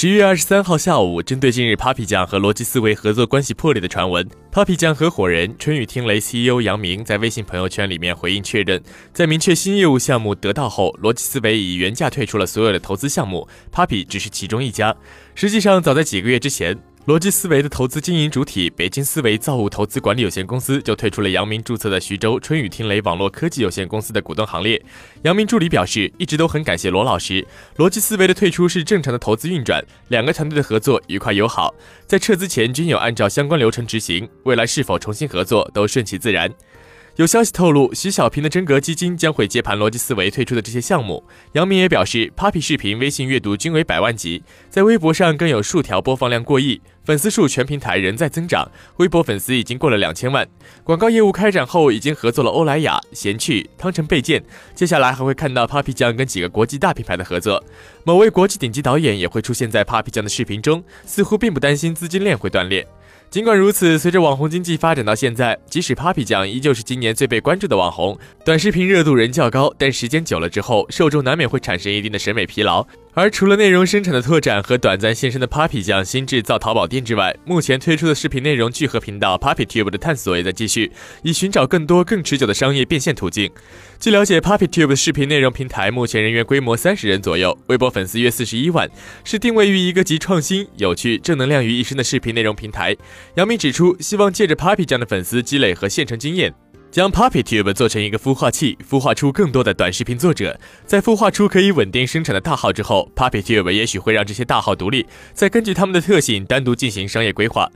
十一月二十三号下午，针对近日 Papi 酱和逻辑思维合作关系破裂的传闻，Papi 酱合伙人春雨听雷 CEO 杨明在微信朋友圈里面回应确认，在明确新业务项目得到后，逻辑思维已原价退出了所有的投资项目，Papi 只是其中一家。实际上，早在几个月之前。逻辑思维的投资经营主体北京思维造物投资管理有限公司就退出了杨明注册的徐州春雨听雷网络科技有限公司的股东行列。杨明助理表示，一直都很感谢罗老师。逻辑思维的退出是正常的投资运转，两个团队的合作愉快友好，在撤资前均有按照相关流程执行，未来是否重新合作都顺其自然。有消息透露，徐小平的真格基金将会接盘逻辑思维退出的这些项目。杨明也表示，Papi 视频、微信阅读均为百万级，在微博上更有数条播放量过亿，粉丝数全平台仍在增长，微博粉丝已经过了两千万。广告业务开展后，已经合作了欧莱雅、贤趣、汤臣倍健，接下来还会看到 Papi 酱跟几个国际大品牌的合作。某位国际顶级导演也会出现在 Papi 酱的视频中，似乎并不担心资金链会断裂。尽管如此，随着网红经济发展到现在，即使 Papi 酱依旧是今年最被关注的网红，短视频热度仍较高，但时间久了之后，受众难免会产生一定的审美疲劳。而除了内容生产的拓展和短暂现身的 Papi 酱新制造淘宝店之外，目前推出的视频内容聚合频道 Papi Tube 的探索也在继续，以寻找更多更持久的商业变现途径。据了解，Papi Tube 视频内容平台目前人员规模三十人左右，微博粉丝约四十一万，是定位于一个集创新、有趣、正能量于一身的视频内容平台。杨明指出，希望借着 Papi 酱的粉丝积累和现成经验。将 Papi Tube 做成一个孵化器，孵化出更多的短视频作者。在孵化出可以稳定生产的大号之后，Papi Tube 也许会让这些大号独立，再根据他们的特性单独进行商业规划。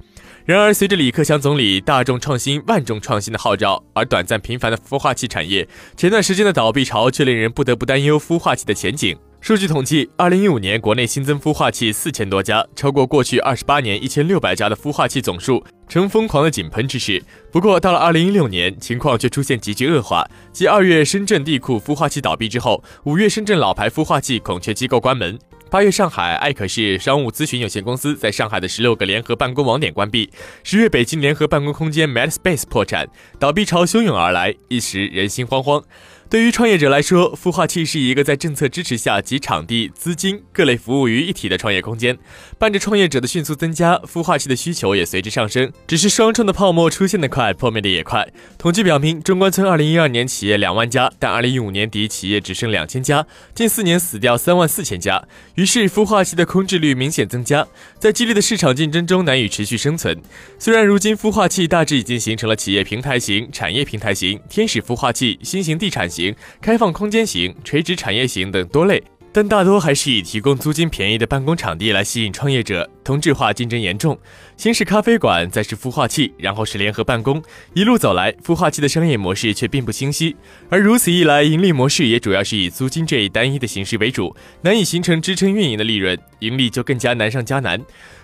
然而，随着李克强总理“大众创新，万众创新”的号召，而短暂频繁的孵化器产业前段时间的倒闭潮，却令人不得不担忧孵化器的前景。数据统计，二零一五年国内新增孵化器四千多家，超过过去二十八年一千六百家的孵化器总数，呈疯狂的井喷之势。不过，到了二零一六年，情况却出现急剧恶化。继二月深圳地库孵化器倒闭之后，五月深圳老牌孵化器孔雀机构关门，八月上海艾可仕商务咨询有限公司在上海的十六个联合办公网点关闭，十月北京联合办公空间 MadSpace 破产，倒闭潮汹涌而来，一时人心惶惶。对于创业者来说，孵化器是一个在政策支持下集场地、资金、各类服务于一体的创业空间。伴着创业者的迅速增加，孵化器的需求也随之上升。只是双创的泡沫出现的快，破灭的也快。统计表明，中关村2012年企业两万家，但2015年底企业只剩两千家，近四年死掉三万四千家。于是，孵化器的空置率明显增加，在激烈的市场竞争中难以持续生存。虽然如今孵化器大致已经形成了企业平台型、产业平台型、天使孵化器、新型地产型。开放空间型、垂直产业型等多类，但大多还是以提供租金便宜的办公场地来吸引创业者。同质化竞争严重，先是咖啡馆，再是孵化器，然后是联合办公，一路走来，孵化器的商业模式却并不清晰。而如此一来，盈利模式也主要是以租金这一单一的形式为主，难以形成支撑运营的利润，盈利就更加难上加难。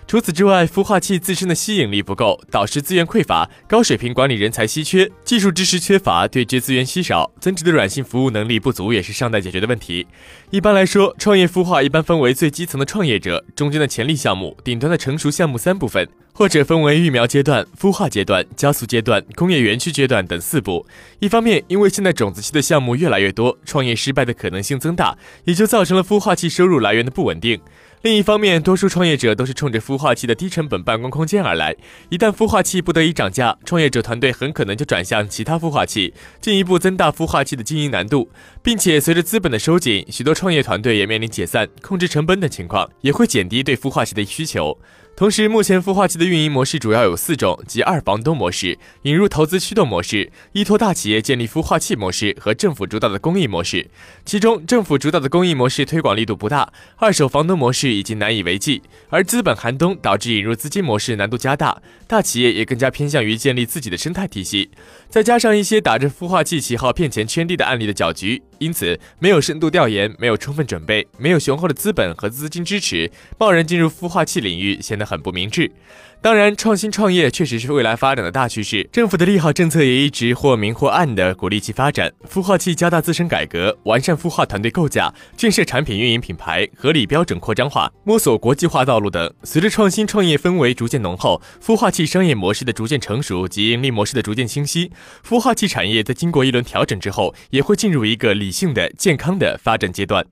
除此之外，孵化器自身的吸引力不够，导师资源匮乏，高水平管理人才稀缺，技术知识缺乏，对接资源稀少，增值的软性服务能力不足，也是尚待解决的问题。一般来说，创业孵化一般分为最基层的创业者、中间的潜力项目、顶端的成熟项目三部分，或者分为育苗阶段、孵化阶段、加速阶段、工业园区阶段等四步。一方面，因为现在种子期的项目越来越多，创业失败的可能性增大，也就造成了孵化器收入来源的不稳定。另一方面，多数创业者都是冲着孵化器的低成本办公空间而来。一旦孵化器不得已涨价，创业者团队很可能就转向其他孵化器，进一步增大孵化器的经营难度。并且，随着资本的收紧，许多创业团队也面临解散、控制成本等情况，也会减低对孵化器的需求。同时，目前孵化器的运营模式主要有四种，即二房东模式、引入投资驱动模式、依托大企业建立孵化器模式和政府主导的公益模式。其中，政府主导的公益模式推广力度不大，二手房东模式已经难以为继，而资本寒冬导致引入资金模式难度加大，大企业也更加偏向于建立自己的生态体系。再加上一些打着孵化器旗号骗钱圈地的案例的搅局，因此没有深度调研，没有充分准备，没有雄厚的资本和资金支持，贸然进入孵化器领域显得。很不明智。当然，创新创业确实是未来发展的大趋势。政府的利好政策也一直或明或暗的鼓励其发展。孵化器加大自身改革，完善孵化团队构架，建设产品运营品牌，合理标准扩张化，摸索国际化道路等。随着创新创业氛围逐渐浓厚，孵化器商业模式的逐渐成熟及盈利模式的逐渐清晰，孵化器产业在经过一轮调整之后，也会进入一个理理性的、健康的发展阶段。